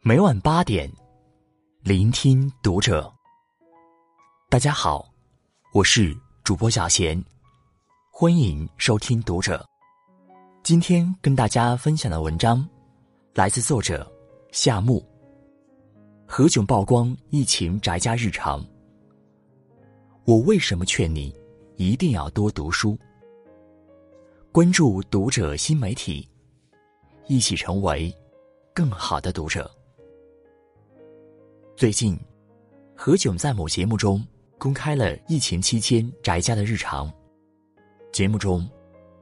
每晚八点，聆听读者。大家好，我是主播小贤，欢迎收听读者。今天跟大家分享的文章来自作者夏木。何炅曝光疫情宅家日常，我为什么劝你一定要多读书？关注读者新媒体，一起成为更好的读者。最近，何炅在某节目中公开了疫情期间宅家的日常。节目中，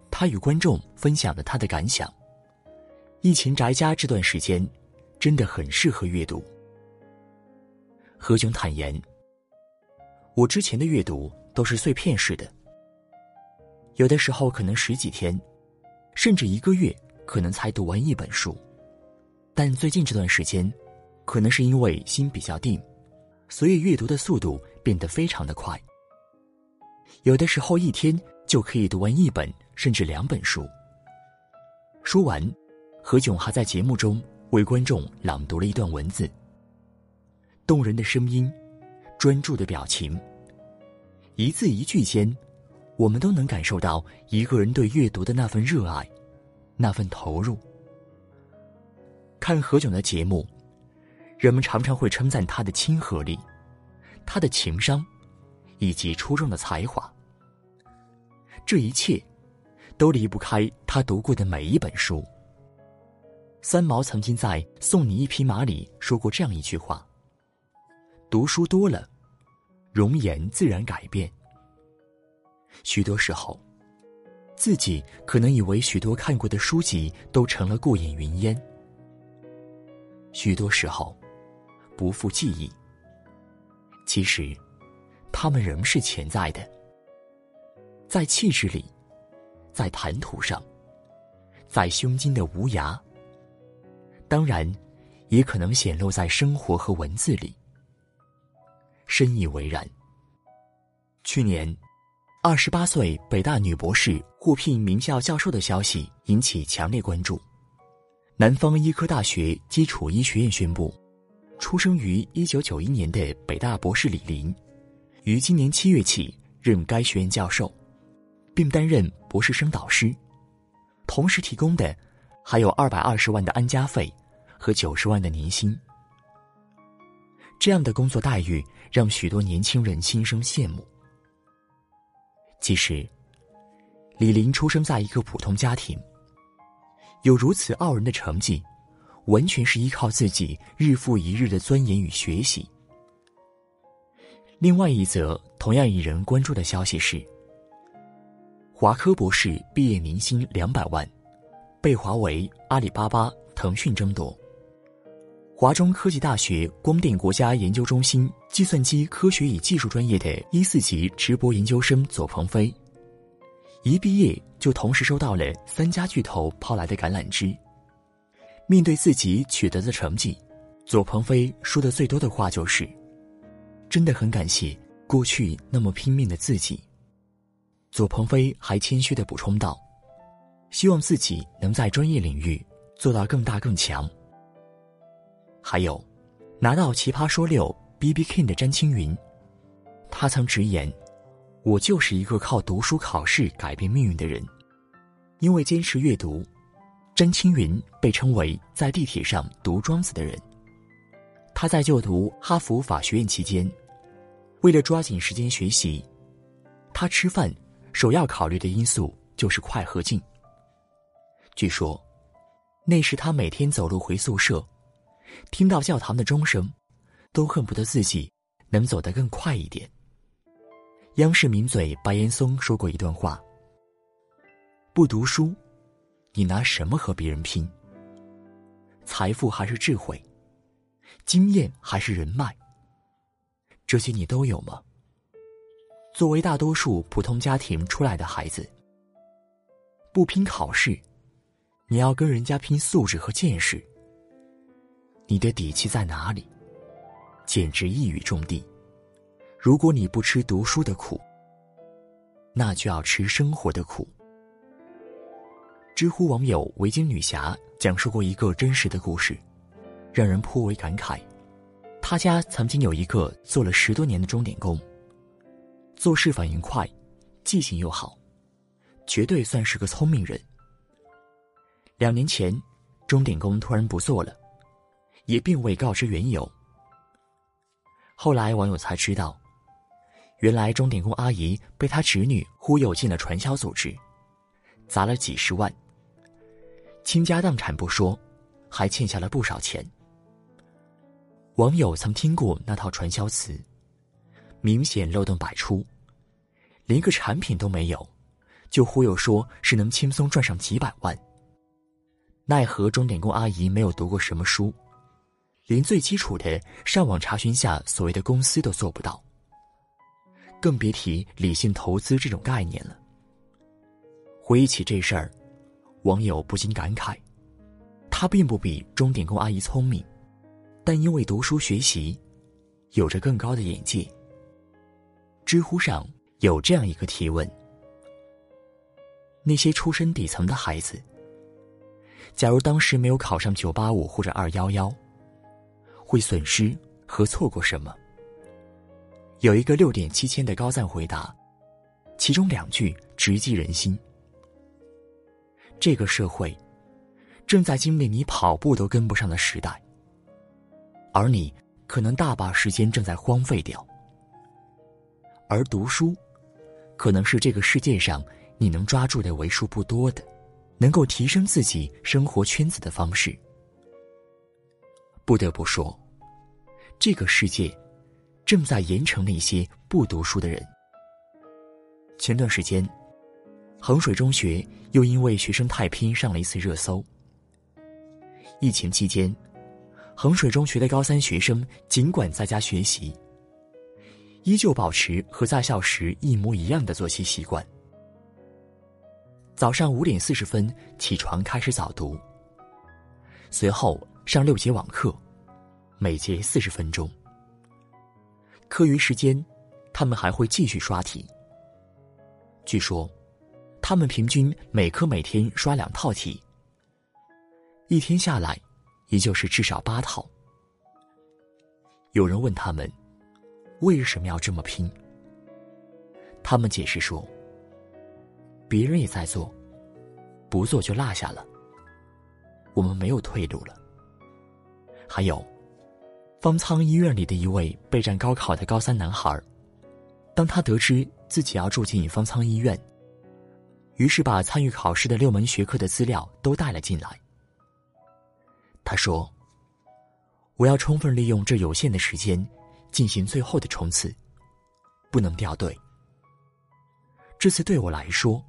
他与观众分享了他的感想：疫情宅家这段时间，真的很适合阅读。何炅坦言：“我之前的阅读都是碎片式的，有的时候可能十几天，甚至一个月，可能才读完一本书。但最近这段时间，可能是因为心比较定，所以阅读的速度变得非常的快。有的时候一天就可以读完一本甚至两本书。”说完，何炅还在节目中为观众朗读了一段文字。动人的声音，专注的表情，一字一句间，我们都能感受到一个人对阅读的那份热爱，那份投入。看何炅的节目，人们常常会称赞他的亲和力，他的情商，以及出众的才华。这一切，都离不开他读过的每一本书。三毛曾经在《送你一匹马》里说过这样一句话。读书多了，容颜自然改变。许多时候，自己可能以为许多看过的书籍都成了过眼云烟。许多时候，不复记忆。其实，他们仍是潜在的，在气质里，在谈吐上，在胸襟的无涯。当然，也可能显露在生活和文字里。深以为然。去年，二十八岁北大女博士获聘名校教授的消息引起强烈关注。南方医科大学基础医学院宣布，出生于一九九一年的北大博士李林，于今年七月起任该学院教授，并担任博士生导师，同时提供的还有二百二十万的安家费和九十万的年薪。这样的工作待遇。让许多年轻人心生羡慕。其实，李林出生在一个普通家庭，有如此傲人的成绩，完全是依靠自己日复一日的钻研与学习。另外一则同样引人关注的消息是，华科博士毕业年薪两百万，被华为、阿里巴巴、腾讯争夺。华中科技大学光电国家研究中心计算机科学与技术专业的一四级直博研究生左鹏飞，一毕业就同时收到了三家巨头抛来的橄榄枝。面对自己取得的成绩，左鹏飞说的最多的话就是：“真的很感谢过去那么拼命的自己。”左鹏飞还谦虚的补充道：“希望自己能在专业领域做到更大更强。”还有，拿到《奇葩说》六 B B King 的詹青云，他曾直言：“我就是一个靠读书考试改变命运的人。”因为坚持阅读，詹青云被称为在地铁上读庄子的人。他在就读哈佛法学院期间，为了抓紧时间学习，他吃饭首要考虑的因素就是快和近。据说，那时他每天走路回宿舍。听到教堂的钟声，都恨不得自己能走得更快一点。央视名嘴白岩松说过一段话：“不读书，你拿什么和别人拼？财富还是智慧？经验还是人脉？这些你都有吗？”作为大多数普通家庭出来的孩子，不拼考试，你要跟人家拼素质和见识。你的底气在哪里？简直一语中的。如果你不吃读书的苦，那就要吃生活的苦。知乎网友围巾女侠讲述过一个真实的故事：让人颇为感慨。他家曾经有一个做了十多年的钟点工，做事反应快，记性又好，绝对算是个聪明人。两年前，钟点工突然不做了，也并未告知缘由。后来网友才知道，原来钟点工阿姨被他侄女忽悠进了传销组织，砸了几十万，倾家荡产不说，还欠下了不少钱。网友曾听过那套传销词，明显漏洞百出，连个产品都没有，就忽悠说是能轻松赚上几百万。奈何钟点工阿姨没有读过什么书，连最基础的上网查询下所谓的公司都做不到，更别提理性投资这种概念了。回忆起这事儿，网友不禁感慨：他并不比钟点工阿姨聪明。但因为读书学习，有着更高的眼界。知乎上有这样一个提问：那些出身底层的孩子，假如当时没有考上九八五或者二幺幺，会损失和错过什么？有一个六点七千的高赞回答，其中两句直击人心：这个社会正在经历你跑步都跟不上的时代。而你可能大把时间正在荒废掉，而读书，可能是这个世界上你能抓住的为数不多的，能够提升自己生活圈子的方式。不得不说，这个世界正在严惩那些不读书的人。前段时间，衡水中学又因为学生太拼上了一次热搜。疫情期间。衡水中学的高三学生，尽管在家学习，依旧保持和在校时一模一样的作息习惯。早上五点四十分起床开始早读，随后上六节网课，每节四十分钟。课余时间，他们还会继续刷题。据说，他们平均每科每天刷两套题，一天下来。也就是至少八套。有人问他们为什么要这么拼，他们解释说：“别人也在做，不做就落下了，我们没有退路了。”还有，方舱医院里的一位备战高考的高三男孩，当他得知自己要住进方舱医院，于是把参与考试的六门学科的资料都带了进来。他说：“我要充分利用这有限的时间，进行最后的冲刺，不能掉队。这次对我来说，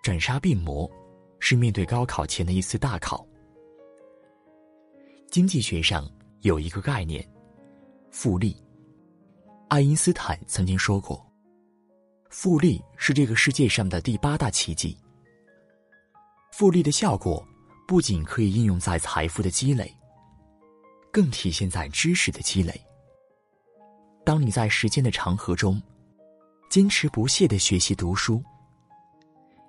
斩杀病魔，是面对高考前的一次大考。经济学上有一个概念，复利。爱因斯坦曾经说过，复利是这个世界上的第八大奇迹。复利的效果。”不仅可以应用在财富的积累，更体现在知识的积累。当你在时间的长河中，坚持不懈的学习读书，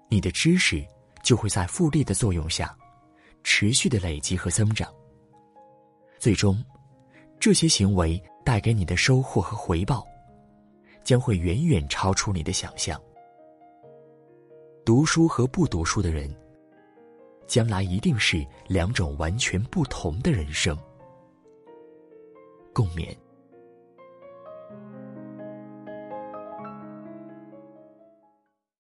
你的知识就会在复利的作用下，持续的累积和增长。最终，这些行为带给你的收获和回报，将会远远超出你的想象。读书和不读书的人。将来一定是两种完全不同的人生。共勉。